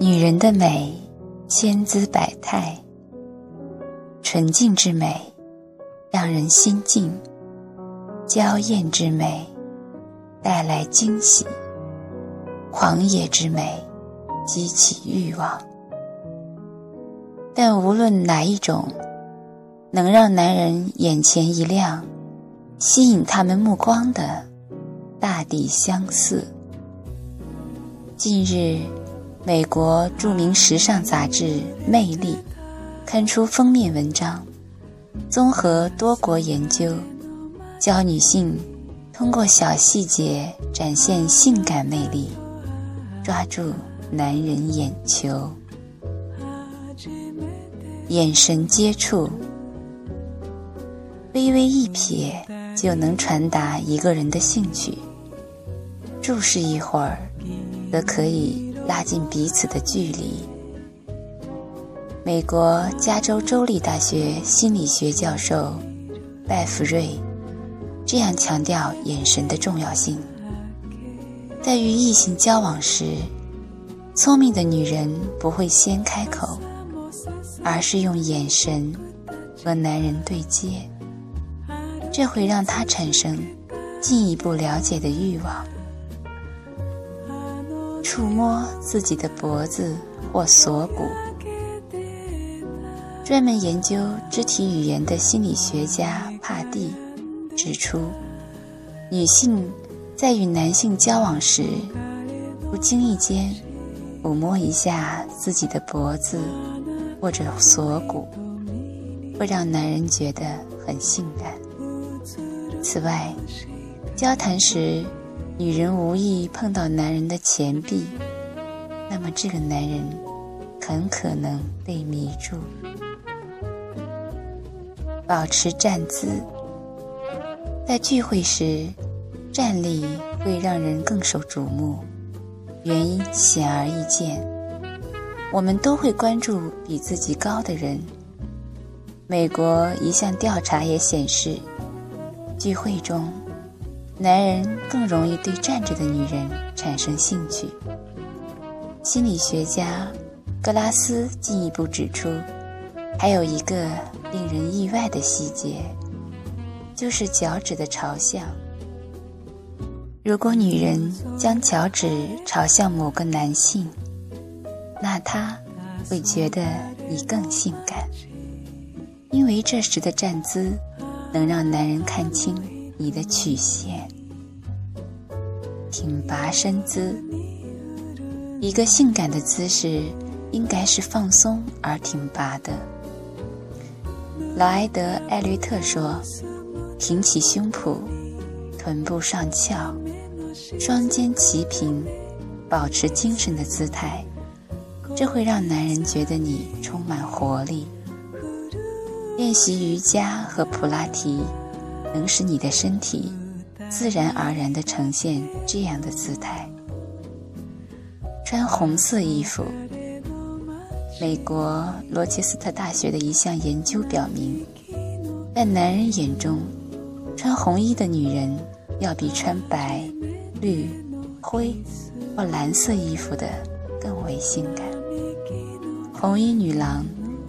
女人的美，千姿百态，纯净之美，让人心静；娇艳之美，带来惊喜；狂野之美，激起欲望。但无论哪一种，能让男人眼前一亮，吸引他们目光的，大抵相似。近日，美国著名时尚杂志《魅力》刊出封面文章，综合多国研究，教女性通过小细节展现性感魅力，抓住男人眼球。眼神接触，微微一瞥就能传达一个人的兴趣，注视一会儿。则可以拉近彼此的距离。美国加州州立大学心理学教授拜弗瑞这样强调眼神的重要性：在与异性交往时，聪明的女人不会先开口，而是用眼神和男人对接，这会让他产生进一步了解的欲望。触摸自己的脖子或锁骨。专门研究肢体语言的心理学家帕蒂指出，女性在与男性交往时，不经意间抚摸一下自己的脖子或者锁骨，会让男人觉得很性感。此外，交谈时。女人无意碰到男人的钱币，那么这个男人很可能被迷住。保持站姿，在聚会时站立会让人更受瞩目，原因显而易见。我们都会关注比自己高的人。美国一项调查也显示，聚会中。男人更容易对站着的女人产生兴趣。心理学家格拉斯进一步指出，还有一个令人意外的细节，就是脚趾的朝向。如果女人将脚趾朝向某个男性，那他会觉得你更性感，因为这时的站姿能让男人看清。你的曲线，挺拔身姿。一个性感的姿势应该是放松而挺拔的。劳埃德·艾略特说：“挺起胸脯，臀部上翘，双肩齐平，保持精神的姿态，这会让男人觉得你充满活力。”练习瑜伽和普拉提。能使你的身体自然而然地呈现这样的姿态。穿红色衣服。美国罗切斯特大学的一项研究表明，在男人眼中，穿红衣的女人要比穿白、绿、灰或蓝色衣服的更为性感。红衣女郎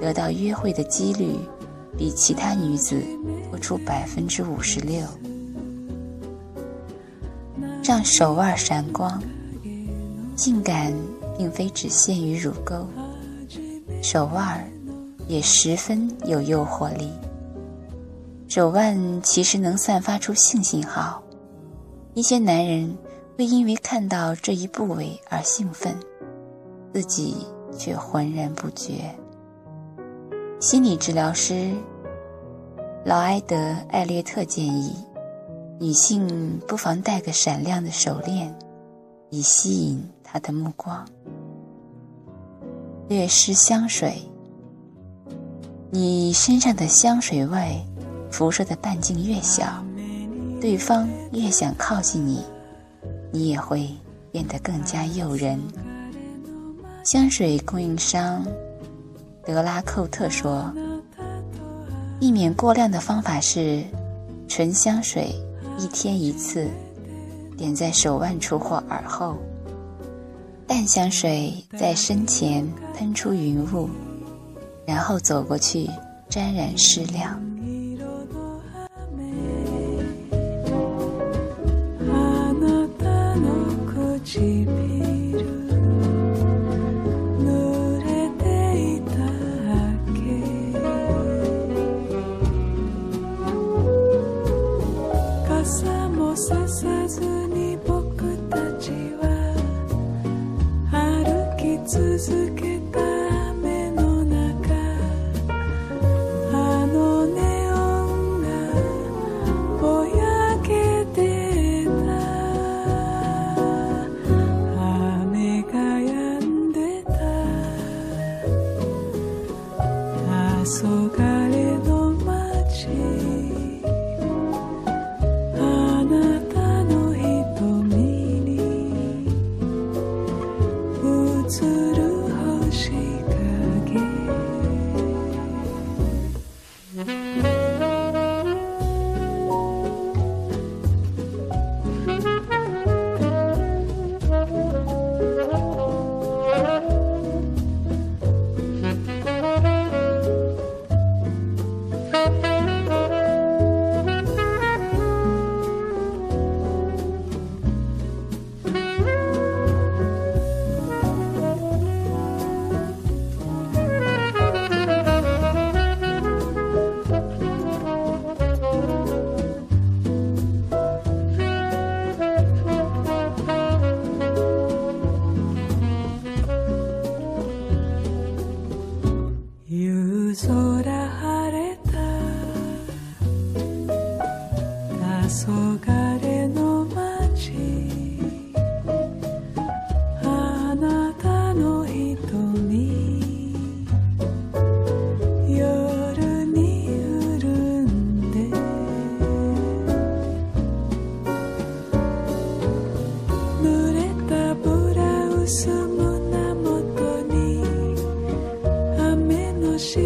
得到约会的几率比其他女子。多出百分之五十六，让手腕闪光。性感并非只限于乳沟，手腕也十分有诱惑力。手腕其实能散发出性信号，一些男人会因为看到这一部位而兴奋，自己却浑然不觉。心理治疗师。劳埃德·艾略特建议，女性不妨戴个闪亮的手链，以吸引他的目光。略施香水，你身上的香水味辐射的半径越小，对方越想靠近你，你也会变得更加诱人。香水供应商德拉寇特说，避免过量的方法是纯香水，一天一次，点在手腕处或耳后。淡香水在身前喷出云雾，然后走过去沾染适量。सर्वभाषे